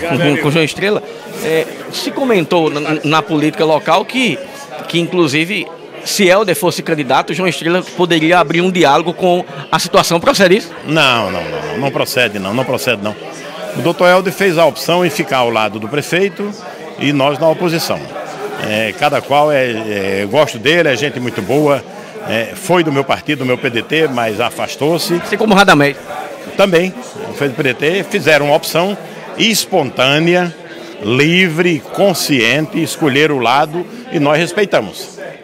com, com João Estrela, é, se comentou na, na, política local que, que inclusive, se Helder fosse candidato, João Estrela poderia abrir um diálogo com a situação. Procede isso? Não, não, não, não procede não, não procede não. O doutor Helder fez a opção em ficar ao lado do prefeito e nós na oposição. É, cada qual é, é, gosto dele, é gente muito boa, é, foi do meu partido, do meu PDT, mas afastou-se. Assim como Radamés. Também, foi do PDT, fizeram uma opção espontânea, livre, consciente, escolher o lado e nós respeitamos.